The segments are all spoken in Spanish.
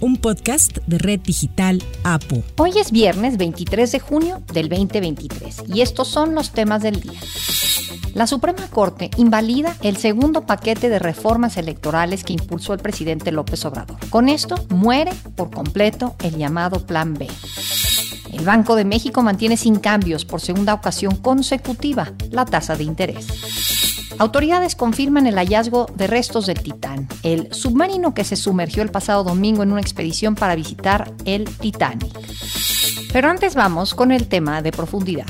un podcast de Red Digital APO. Hoy es viernes 23 de junio del 2023 y estos son los temas del día. La Suprema Corte invalida el segundo paquete de reformas electorales que impulsó el presidente López Obrador. Con esto muere por completo el llamado Plan B. El Banco de México mantiene sin cambios por segunda ocasión consecutiva la tasa de interés. Autoridades confirman el hallazgo de restos del Titán, el submarino que se sumergió el pasado domingo en una expedición para visitar el Titanic. Pero antes vamos con el tema de profundidad.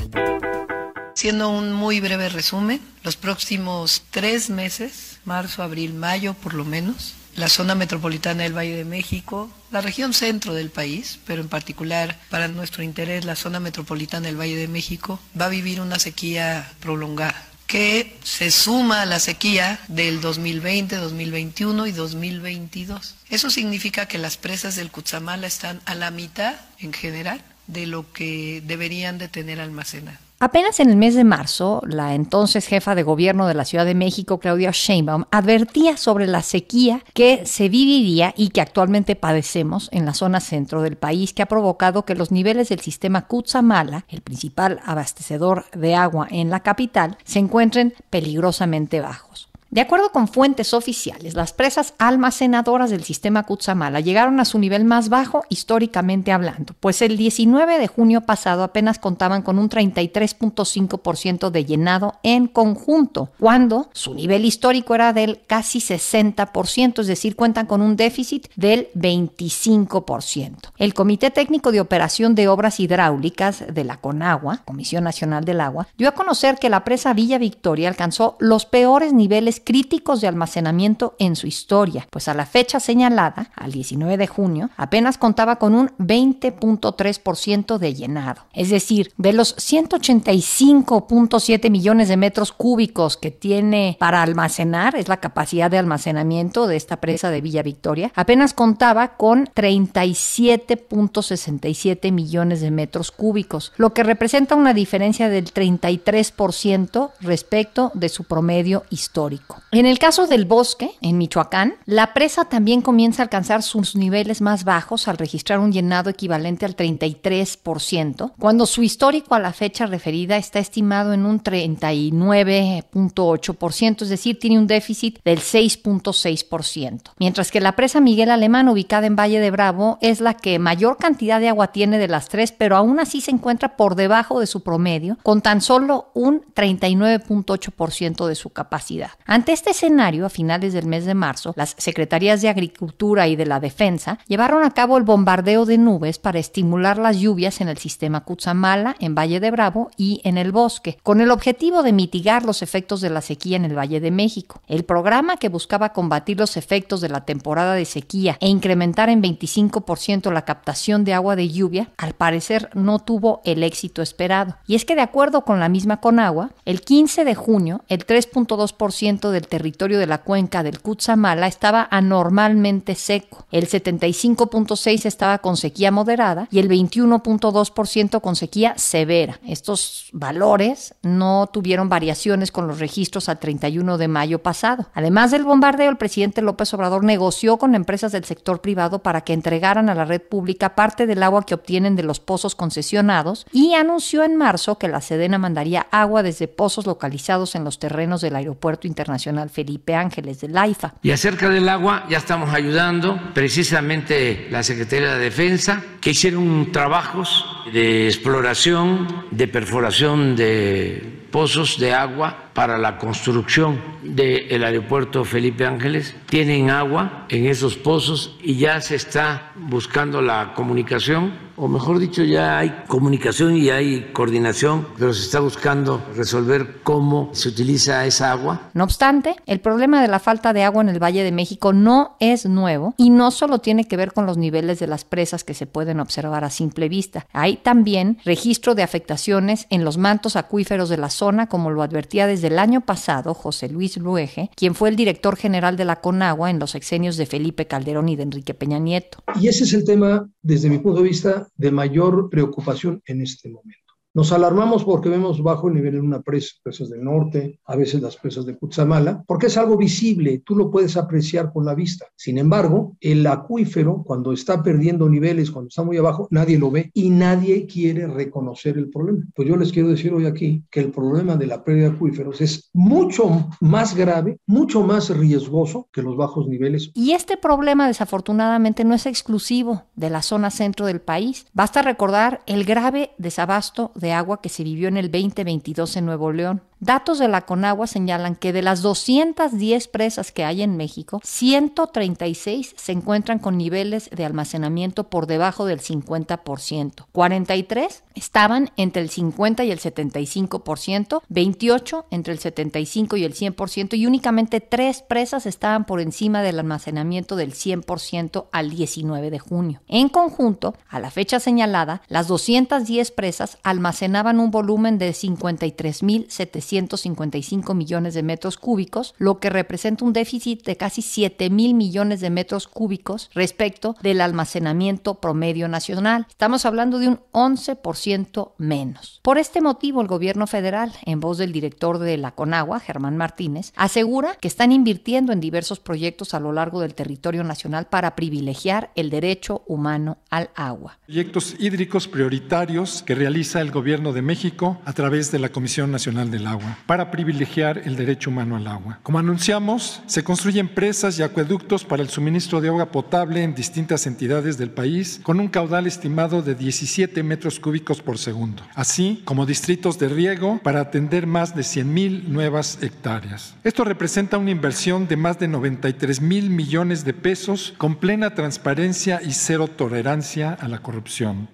Siendo un muy breve resumen, los próximos tres meses, marzo, abril, mayo por lo menos, la zona metropolitana del Valle de México, la región centro del país, pero en particular para nuestro interés la zona metropolitana del Valle de México, va a vivir una sequía prolongada que se suma a la sequía del 2020, 2021 y 2022. Eso significa que las presas del Cutzamala están a la mitad en general de lo que deberían de tener almacenado. Apenas en el mes de marzo, la entonces jefa de gobierno de la Ciudad de México, Claudia Sheinbaum, advertía sobre la sequía que se viviría y que actualmente padecemos en la zona centro del país, que ha provocado que los niveles del sistema Cutzamala, el principal abastecedor de agua en la capital, se encuentren peligrosamente bajos. De acuerdo con fuentes oficiales, las presas almacenadoras del sistema Cutzamala llegaron a su nivel más bajo históricamente hablando, pues el 19 de junio pasado apenas contaban con un 33.5% de llenado en conjunto, cuando su nivel histórico era del casi 60%, es decir, cuentan con un déficit del 25%. El Comité Técnico de Operación de Obras Hidráulicas de la CONAGUA, Comisión Nacional del Agua, dio a conocer que la presa Villa Victoria alcanzó los peores niveles críticos de almacenamiento en su historia, pues a la fecha señalada, al 19 de junio, apenas contaba con un 20.3% de llenado. Es decir, de los 185.7 millones de metros cúbicos que tiene para almacenar, es la capacidad de almacenamiento de esta presa de Villa Victoria, apenas contaba con 37.67 millones de metros cúbicos, lo que representa una diferencia del 33% respecto de su promedio histórico. En el caso del bosque, en Michoacán, la presa también comienza a alcanzar sus niveles más bajos al registrar un llenado equivalente al 33%, cuando su histórico a la fecha referida está estimado en un 39.8%, es decir, tiene un déficit del 6.6%. Mientras que la presa Miguel Alemán, ubicada en Valle de Bravo, es la que mayor cantidad de agua tiene de las tres, pero aún así se encuentra por debajo de su promedio, con tan solo un 39.8% de su capacidad. Ante este escenario, a finales del mes de marzo, las Secretarías de Agricultura y de la Defensa llevaron a cabo el bombardeo de nubes para estimular las lluvias en el sistema Cutzamala, en Valle de Bravo y en el bosque, con el objetivo de mitigar los efectos de la sequía en el Valle de México. El programa que buscaba combatir los efectos de la temporada de sequía e incrementar en 25% la captación de agua de lluvia, al parecer no tuvo el éxito esperado. Y es que de acuerdo con la misma Conagua, el 15 de junio, el 3.2% del territorio de la cuenca del Cutzamala estaba anormalmente seco. El 75.6 estaba con sequía moderada y el 21.2% con sequía severa. Estos valores no tuvieron variaciones con los registros al 31 de mayo pasado. Además del bombardeo, el presidente López Obrador negoció con empresas del sector privado para que entregaran a la red pública parte del agua que obtienen de los pozos concesionados y anunció en marzo que la Sedena mandaría agua desde pozos localizados en los terrenos del Aeropuerto Internacional Felipe Ángeles del AIFA. Y acerca del agua, ya estamos ayudando precisamente la Secretaría de Defensa, que hicieron trabajos de exploración, de perforación de pozos de agua para la construcción del aeropuerto Felipe Ángeles. Tienen agua en esos pozos y ya se está buscando la comunicación, o mejor dicho, ya hay comunicación y hay coordinación, pero se está buscando resolver cómo se utiliza esa agua. No obstante, el problema de la falta de agua en el Valle de México no es nuevo y no solo tiene que ver con los niveles de las presas que se pueden observar a simple vista. Hay también registro de afectaciones en los mantos acuíferos de la como lo advertía desde el año pasado José Luis Luege, quien fue el director general de la Conagua en los sexenios de Felipe Calderón y de Enrique Peña Nieto. Y ese es el tema, desde mi punto de vista, de mayor preocupación en este momento. Nos alarmamos porque vemos bajo el nivel en una presa, presas del norte, a veces las presas de Cutzamala, porque es algo visible, tú lo puedes apreciar con la vista. Sin embargo, el acuífero, cuando está perdiendo niveles, cuando está muy abajo, nadie lo ve y nadie quiere reconocer el problema. Pues yo les quiero decir hoy aquí que el problema de la pérdida de acuíferos es mucho más grave, mucho más riesgoso que los bajos niveles. Y este problema, desafortunadamente, no es exclusivo de la zona centro del país. Basta recordar el grave desabasto de agua que se vivió en el 2022 en Nuevo León. Datos de la Conagua señalan que de las 210 presas que hay en México, 136 se encuentran con niveles de almacenamiento por debajo del 50%. 43 estaban entre el 50 y el 75%, 28 entre el 75 y el 100% y únicamente 3 presas estaban por encima del almacenamiento del 100% al 19 de junio. En conjunto, a la fecha señalada, las 210 presas almacenaban un volumen de 53.700 155 millones de metros cúbicos, lo que representa un déficit de casi 7 mil millones de metros cúbicos respecto del almacenamiento promedio nacional. Estamos hablando de un 11% menos. Por este motivo, el gobierno federal, en voz del director de la Conagua, Germán Martínez, asegura que están invirtiendo en diversos proyectos a lo largo del territorio nacional para privilegiar el derecho humano al agua. Proyectos hídricos prioritarios que realiza el gobierno de México a través de la Comisión Nacional del Agua para privilegiar el derecho humano al agua. Como anunciamos, se construyen presas y acueductos para el suministro de agua potable en distintas entidades del país con un caudal estimado de 17 metros cúbicos por segundo, así como distritos de riego para atender más de 100 mil nuevas hectáreas. Esto representa una inversión de más de 93 mil millones de pesos con plena transparencia y cero tolerancia a la corrupción.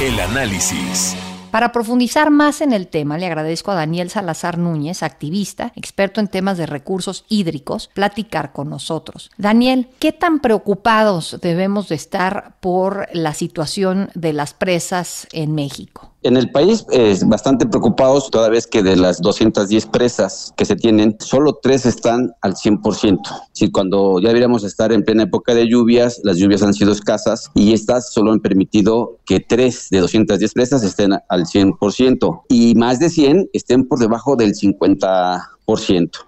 El análisis. Para profundizar más en el tema, le agradezco a Daniel Salazar Núñez, activista, experto en temas de recursos hídricos, platicar con nosotros. Daniel, ¿qué tan preocupados debemos de estar por la situación de las presas en México? En el país es bastante preocupados, toda vez que de las 210 presas que se tienen, solo tres están al 100%. Si cuando ya deberíamos estar en plena época de lluvias, las lluvias han sido escasas y estas solo han permitido que tres de 210 presas estén al 100% y más de 100 estén por debajo del 50%.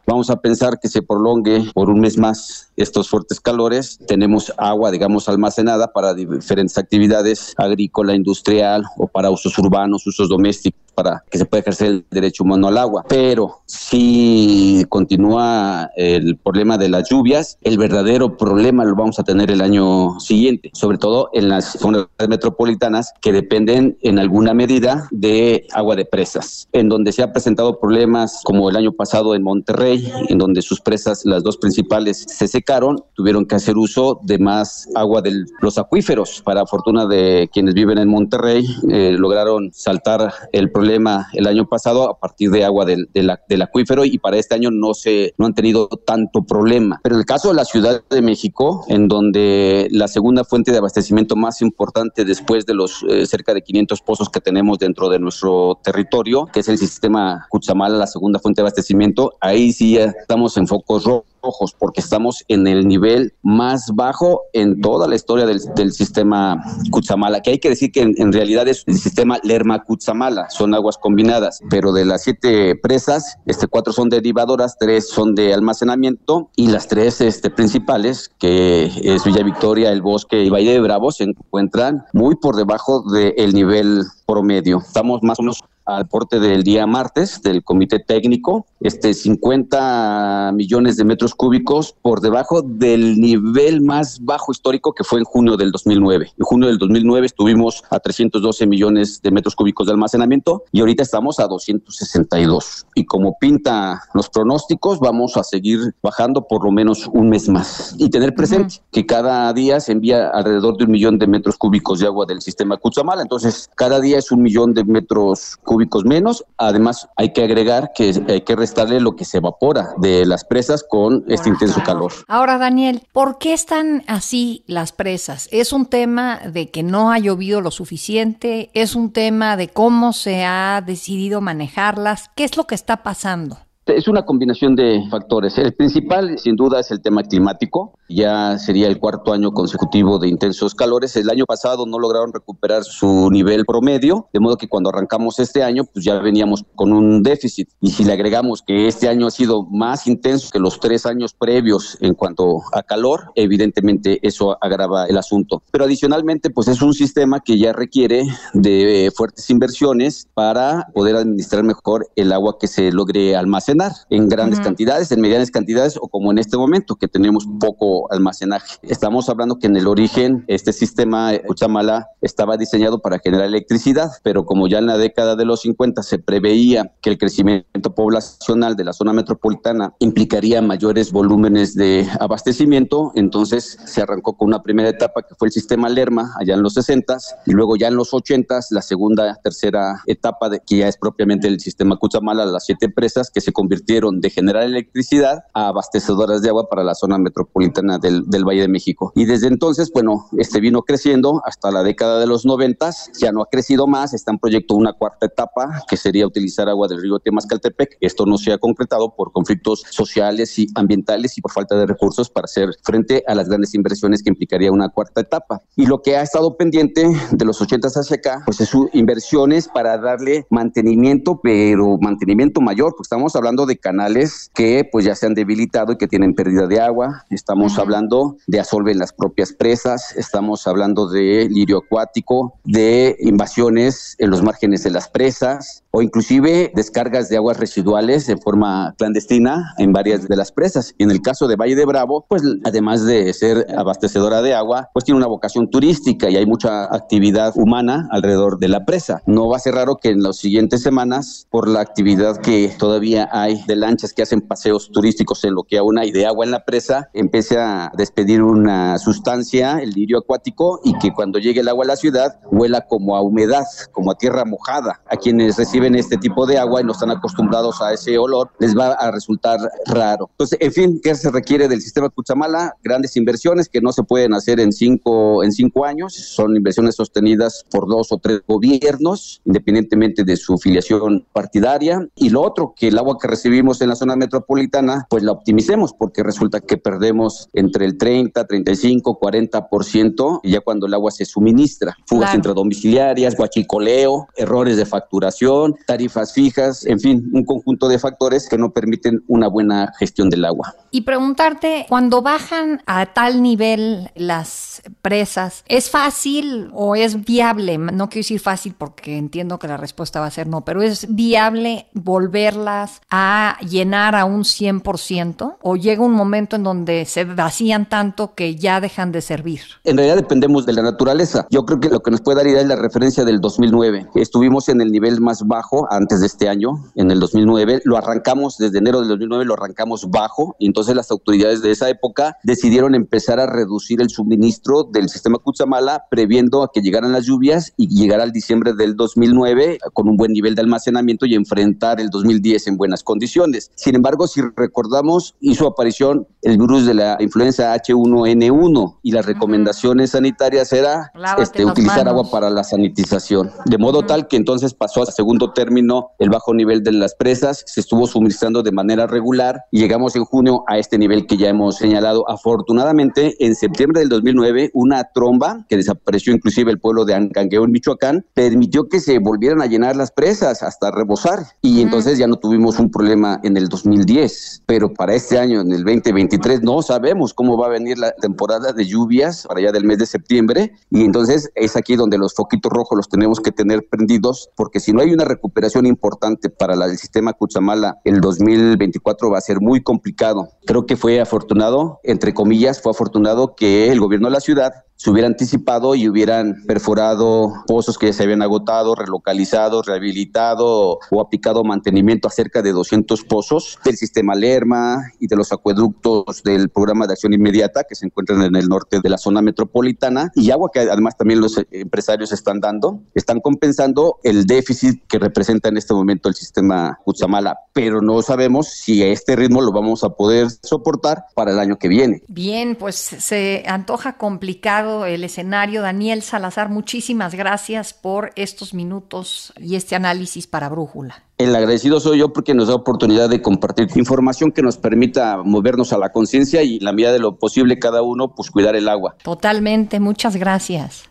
Vamos a pensar que se prolongue por un mes más estos fuertes calores. Tenemos agua, digamos, almacenada para diferentes actividades agrícola, industrial o para usos urbanos, usos domésticos para que se pueda ejercer el derecho humano al agua. Pero si continúa el problema de las lluvias, el verdadero problema lo vamos a tener el año siguiente, sobre todo en las zonas metropolitanas que dependen en alguna medida de agua de presas, en donde se han presentado problemas como el año pasado en Monterrey, en donde sus presas, las dos principales, se secaron, tuvieron que hacer uso de más agua de los acuíferos. Para fortuna de quienes viven en Monterrey, eh, lograron saltar el problema el año pasado a partir de agua del, del, acuífero y para este año no, se, no han tenido tanto problema. Pero en el caso de la Ciudad de México, en donde la segunda fuente de abastecimiento más importante después de los eh, cerca de 500 pozos que tenemos dentro de nuestro territorio, que es el sistema Cutzamala, la segunda fuente de abastecimiento, ahí sí ya estamos en focos rojos porque estamos en el nivel más bajo en toda la historia del, sistema Cutzamala, que hay que decir que en, realidad es el sistema Lerma-Cutzamala, son aguas combinadas, pero de las siete presas, este, cuatro son derivadoras, tres son de almacenamiento y las tres este, principales, que es Villa Victoria, El Bosque y Valle de Bravo, se encuentran muy por debajo del nivel promedio. Estamos más o menos al porte del día martes del comité técnico, este 50 millones de metros cúbicos por debajo del nivel más bajo histórico que fue en junio del 2009. En junio del 2009 estuvimos a 312 millones de metros cúbicos de almacenamiento y ahorita estamos a 262. Y como pinta los pronósticos, vamos a seguir bajando por lo menos un mes más. Y tener presente que cada día se envía alrededor de un millón de metros cúbicos de agua del sistema Cutzamala. Entonces, cada día es un millón de metros cúbicos menos. Además, hay que agregar que hay que restarle lo que se evapora de las presas con este intenso calor. Ahora, Daniel, ¿por qué están así las presas? ¿Es un tema de que no ha llovido lo suficiente? ¿Es un tema de cómo se ha decidido manejarlas? ¿Qué es lo que está pasando? Es una combinación de factores. El principal, sin duda, es el tema climático. Ya sería el cuarto año consecutivo de intensos calores. El año pasado no lograron recuperar su nivel promedio, de modo que cuando arrancamos este año, pues ya veníamos con un déficit. Y si le agregamos que este año ha sido más intenso que los tres años previos en cuanto a calor, evidentemente eso agrava el asunto. Pero adicionalmente, pues es un sistema que ya requiere de fuertes inversiones para poder administrar mejor el agua que se logre almacenar en grandes cantidades, en medianas cantidades o como en este momento que tenemos poco almacenaje. Estamos hablando que en el origen este sistema Uchamala estaba diseñado para generar electricidad, pero como ya en la década de los 50 se preveía que el crecimiento poblacional de la zona metropolitana implicaría mayores volúmenes de abastecimiento, entonces se arrancó con una primera etapa que fue el sistema Lerma allá en los 60 y luego ya en los 80 la segunda, tercera etapa de que ya es propiamente el sistema Cuchamala, las siete presas que se convirtieron de generar electricidad a abastecedoras de agua para la zona metropolitana del, del Valle de México. Y desde entonces, bueno, este vino creciendo hasta la década de los noventas, ya no ha crecido más, está en proyecto una cuarta etapa, que sería utilizar agua del río Temascaltepec. Esto no se ha concretado por conflictos sociales y ambientales y por falta de recursos para hacer frente a las grandes inversiones que implicaría una cuarta etapa. Y lo que ha estado pendiente de los ochentas hacia acá, pues es inversiones para darle mantenimiento, pero mantenimiento mayor, porque estamos hablando hablando de canales que pues ya se han debilitado y que tienen pérdida de agua, estamos hablando de asolve en las propias presas, estamos hablando de lirio acuático, de invasiones en los márgenes de las presas o inclusive descargas de aguas residuales de forma clandestina en varias de las presas. En el caso de Valle de Bravo, pues además de ser abastecedora de agua, pues tiene una vocación turística y hay mucha actividad humana alrededor de la presa. No va a ser raro que en las siguientes semanas, por la actividad que todavía hay de lanchas que hacen paseos turísticos en lo que aún hay de agua en la presa, empiece a despedir una sustancia, el lirio acuático, y que cuando llegue el agua a la ciudad huela como a humedad, como a tierra mojada. A quienes reciben este tipo de agua y no están acostumbrados a ese olor, les va a resultar raro. Entonces, en fin, ¿qué se requiere del sistema Cuchamala? Grandes inversiones que no se pueden hacer en cinco, en cinco años, son inversiones sostenidas por dos o tres gobiernos, independientemente de su filiación partidaria. Y lo otro, que el agua que recibimos en la zona metropolitana, pues la optimicemos, porque resulta que perdemos entre el 30, 35, 40% ya cuando el agua se suministra. Fugas intradomiciliarias, guachicoleo, errores de facturación, tarifas fijas, en fin, un conjunto de factores que no permiten una buena gestión del agua. Y preguntarte, cuando bajan a tal nivel las presas, ¿es fácil o es viable? No quiero decir fácil porque entiendo que la respuesta va a ser no, pero ¿es viable volverlas a llenar a un 100% o llega un momento en donde se vacían tanto que ya dejan de servir? En realidad dependemos de la naturaleza. Yo creo que lo que nos puede dar idea es la referencia del 2009. Estuvimos en el nivel más bajo antes de este año, en el 2009. Lo arrancamos desde enero del 2009, lo arrancamos bajo y entonces las autoridades de esa época decidieron empezar a reducir el suministro del sistema Cutzamala previendo a que llegaran las lluvias y llegar al diciembre del 2009 con un buen nivel de almacenamiento y enfrentar el 2010 en buenas condiciones. Sin embargo, si recordamos, hizo aparición el virus de la influenza H1N1 y las recomendaciones sanitarias era este, utilizar agua para la sanitización. De modo tal que entonces pasó a segundo término el bajo nivel de las presas, se estuvo suministrando de manera regular y llegamos en junio a este nivel que ya hemos señalado. Afortunadamente, en septiembre del 2009, una tromba que desapareció inclusive el pueblo de Ancangueo en Michoacán, permitió que se volvieran a llenar las presas hasta rebosar y entonces ya no tuvimos un problema en el 2010, pero para este año, en el 2023, no sabemos cómo va a venir la temporada de lluvias para allá del mes de septiembre. Y entonces es aquí donde los foquitos rojos los tenemos que tener prendidos porque si no hay una recuperación importante para el sistema Cuchamala, el 2024 va a ser muy complicado. Creo que fue afortunado, entre comillas, fue afortunado que el gobierno de la ciudad se hubiera anticipado y hubieran perforado pozos que ya se habían agotado, relocalizado, rehabilitado o aplicado mantenimiento a cerca de 200 pozos del sistema Lerma y de los acueductos del programa de acción inmediata que se encuentran en el norte de la zona metropolitana y agua que además también los empresarios están dando, están compensando el déficit que representa en este momento el sistema Cutzamala, pero no sabemos si a este ritmo lo vamos a poder soportar para el año que viene. Bien, pues se antoja complicado el escenario. Daniel Salazar, muchísimas gracias por estos minutos y este análisis para Brújula. El agradecido soy yo porque nos da oportunidad de compartir información que nos permita movernos a la conciencia y la medida de lo posible cada uno, pues cuidar el agua. Totalmente, muchas gracias.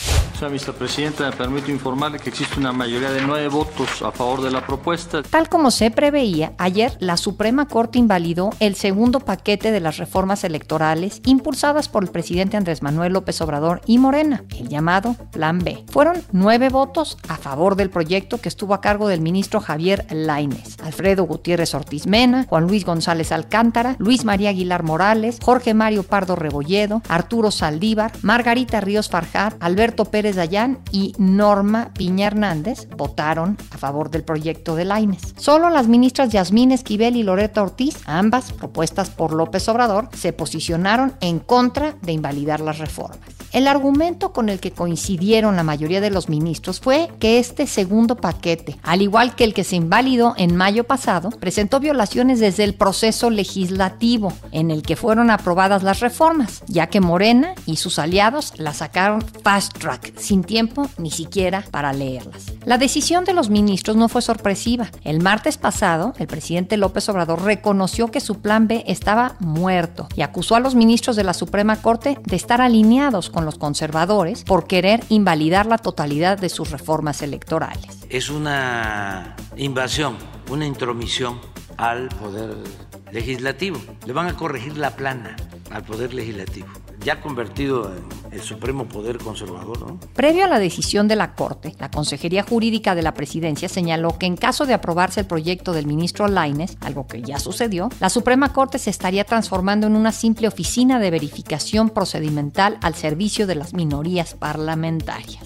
Señora Presidenta, me permito informarle que existe una mayoría de nueve votos a favor de la propuesta. Tal como se preveía, ayer la Suprema Corte invalidó el segundo paquete de las reformas electorales impulsadas por el presidente Andrés Manuel López Obrador y Morena, el llamado Plan B. Fueron nueve votos a favor del proyecto que estuvo a cargo del ministro Javier Laines, Alfredo Gutiérrez Ortiz Mena, Juan Luis González Alcántara, Luis María Aguilar Morales, Jorge Mario Pardo Rebolledo, Arturo Saldívar, Margarita Ríos Farjat, Alberto Pérez Dayán y Norma Piña Hernández votaron a favor del proyecto de Laines. Solo las ministras Yasmín Esquivel y Loreta Ortiz, ambas propuestas por López Obrador, se posicionaron en contra de invalidar las reformas. El argumento con el que coincidieron la mayoría de los ministros fue que este segundo paquete, al igual que el que se invalidó en mayo pasado, presentó violaciones desde el proceso legislativo en el que fueron aprobadas las reformas, ya que Morena y sus aliados la sacaron fast track, sin tiempo ni siquiera para leerlas. La decisión de los ministros no fue sorpresiva. El martes pasado, el presidente López Obrador reconoció que su plan B estaba muerto y acusó a los ministros de la Suprema Corte de estar alineados con los conservadores por querer invalidar la totalidad de sus reformas electorales. Es una invasión, una intromisión al poder legislativo. Le van a corregir la plana al poder legislativo ya convertido en el supremo poder conservador. ¿no? Previo a la decisión de la Corte, la Consejería Jurídica de la Presidencia señaló que en caso de aprobarse el proyecto del ministro Laines, algo que ya sucedió, la Suprema Corte se estaría transformando en una simple oficina de verificación procedimental al servicio de las minorías parlamentarias.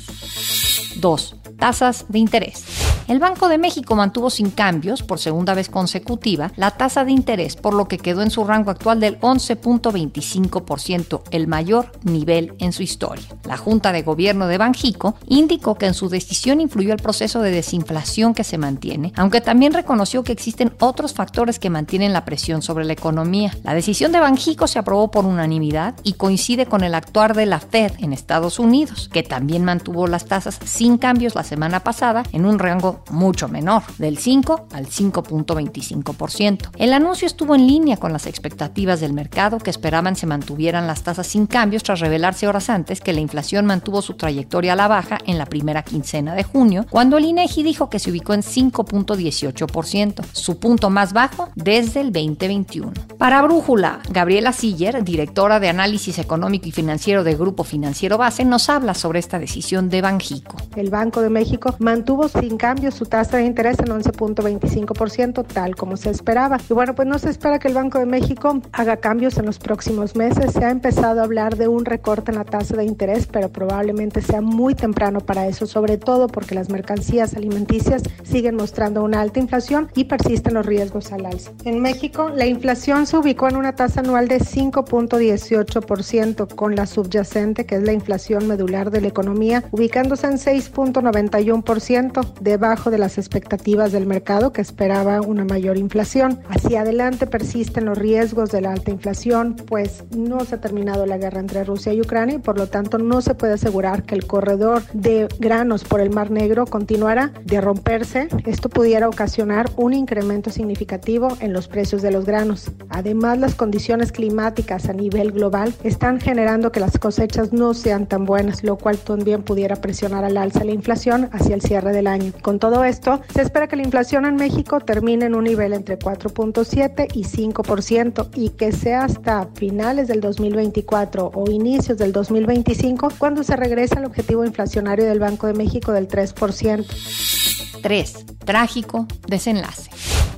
2. Tasas de interés. El Banco de México mantuvo sin cambios por segunda vez consecutiva la tasa de interés, por lo que quedó en su rango actual del 11.25%, el mayor nivel en su historia. La Junta de Gobierno de Banjico indicó que en su decisión influyó el proceso de desinflación que se mantiene, aunque también reconoció que existen otros factores que mantienen la presión sobre la economía. La decisión de Banjico se aprobó por unanimidad y coincide con el actuar de la Fed en Estados Unidos, que también mantuvo las tasas sin cambios la semana pasada en un rango mucho menor, del 5 al 5.25%. El anuncio estuvo en línea con las expectativas del mercado que esperaban se mantuvieran las tasas sin cambios tras revelarse horas antes que la inflación mantuvo su trayectoria a la baja en la primera quincena de junio, cuando el INEGI dijo que se ubicó en 5.18%, su punto más bajo desde el 2021. Para Brújula, Gabriela Siller, directora de análisis económico y financiero de Grupo Financiero Base, nos habla sobre esta decisión de Banjico. El Banco de México mantuvo sin cambios su tasa de interés en 11.25%, tal como se esperaba. Y bueno, pues no se espera que el Banco de México haga cambios en los próximos meses. Se ha empezado a hablar de un recorte en la tasa de interés, pero probablemente sea muy temprano para eso, sobre todo porque las mercancías alimenticias siguen mostrando una alta inflación y persisten los riesgos al alza. En México, la inflación se ubicó en una tasa anual de 5.18%, con la subyacente, que es la inflación medular de la economía, ubicándose en 6.91%, debajo de las expectativas del mercado que esperaba una mayor inflación. Hacia adelante persisten los riesgos de la alta inflación, pues no se ha terminado la guerra entre Rusia y Ucrania y por lo tanto no se puede asegurar que el corredor de granos por el Mar Negro continuará de romperse. Esto pudiera ocasionar un incremento significativo en los precios de los granos. Además, las condiciones climáticas a nivel global están generando que las cosechas no sean tan buenas, lo cual también pudiera presionar al alza la inflación hacia el cierre del año. Con todo esto, se espera que la inflación en México termine en un nivel entre 4.7 y 5% y que sea hasta finales del 2024 o inicios del 2025 cuando se regrese al objetivo inflacionario del Banco de México del 3%. 3. Trágico desenlace.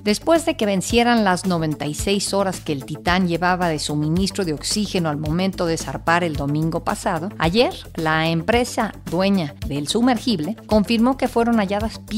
Después de que vencieran las 96 horas que el Titán llevaba de suministro de oxígeno al momento de zarpar el domingo pasado, ayer la empresa dueña del sumergible confirmó que fueron halladas piezas,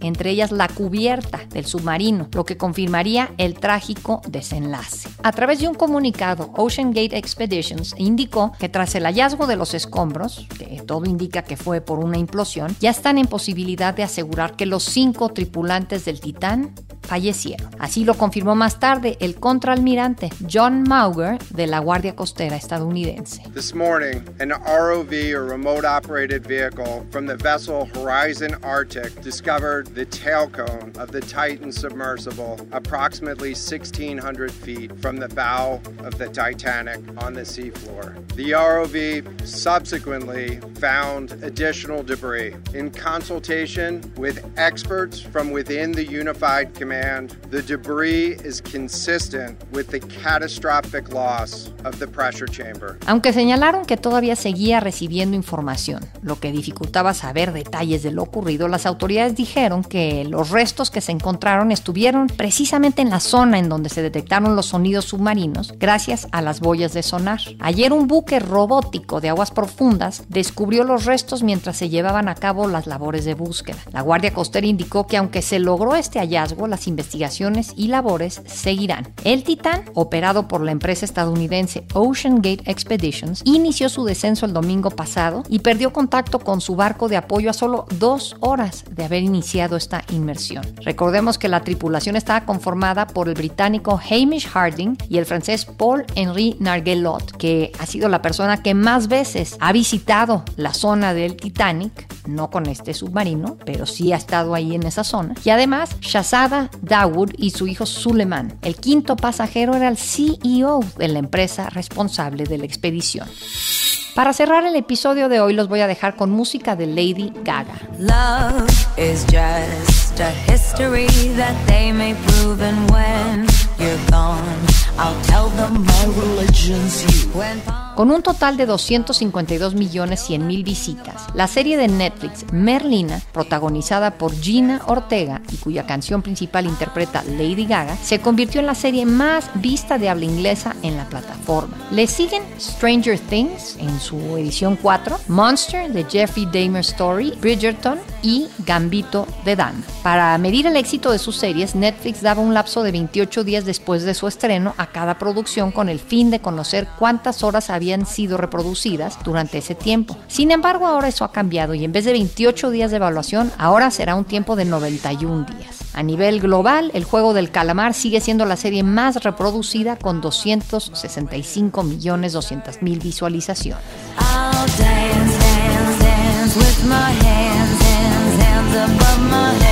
entre ellas la cubierta del submarino, lo que confirmaría el trágico desenlace. A través de un comunicado, Ocean Gate Expeditions indicó que tras el hallazgo de los escombros, que todo indica que fue por una implosión, ya están en posibilidad de asegurar que los cinco tripulantes del Titán fallecieron. Así lo confirmó más tarde el contraalmirante John Mauger de la Guardia Costera estadounidense. This morning, an ROV or remote operated vehicle from the vessel Horizon Arctic discovered the tail cone of the Titan submersible approximately 1600 feet from the bow of the Titanic on the seafloor. The ROV subsequently found additional debris. In consultation with experts from within the Unified Command command, the debris is consistent with the catastrophic loss of the pressure chamber. Aunque señalaron que todavía seguía recibiendo información, lo que dificultaba saber detalles de lo ocurrido, las autoridades dijeron que los restos que se encontraron estuvieron precisamente en la zona en donde se detectaron los sonidos submarinos gracias a las boyas de sonar. Ayer un buque robótico de aguas profundas descubrió los restos mientras se llevaban a cabo las labores de búsqueda. La Guardia Costera indicó que aunque se logró este hallazgo, las investigaciones y labores seguirán. El Titán, operado por la empresa estadounidense Ocean Gate Expeditions, inició su descenso el domingo pasado y perdió contacto con su barco de apoyo a solo dos horas de haber iniciado esta inmersión. Recordemos que la tripulación estaba conformada por el británico Hamish Harding y el francés Paul-Henri Nargelot, que ha sido la persona que más veces ha visitado la zona del Titanic, no con este submarino, pero sí ha estado ahí en esa zona. Y además, Shazada Dawood y su hijo Suleiman. El quinto pasajero era el CEO de la empresa responsable de la expedición. Para cerrar el episodio de hoy los voy a dejar con música de Lady Gaga. Love is just a history that they may prove and when you're gone, I'll tell them my religion's you. Con un total de 252 millones 100 mil visitas, la serie de Netflix Merlina, protagonizada por Gina Ortega y cuya canción principal interpreta Lady Gaga, se convirtió en la serie más vista de habla inglesa en la plataforma. Le siguen Stranger Things en su edición 4, Monster de Jeffrey Dahmer Story, Bridgerton y Gambito de Dama. Para medir el éxito de sus series, Netflix daba un lapso de 28 días después de su estreno a cada producción con el fin de conocer cuántas horas había habían sido reproducidas durante ese tiempo. Sin embargo, ahora eso ha cambiado y en vez de 28 días de evaluación, ahora será un tiempo de 91 días. A nivel global, el juego del calamar sigue siendo la serie más reproducida con 265 millones 200 mil visualizaciones. I'll dance, dance, dance with my hands, hands, hands above my head.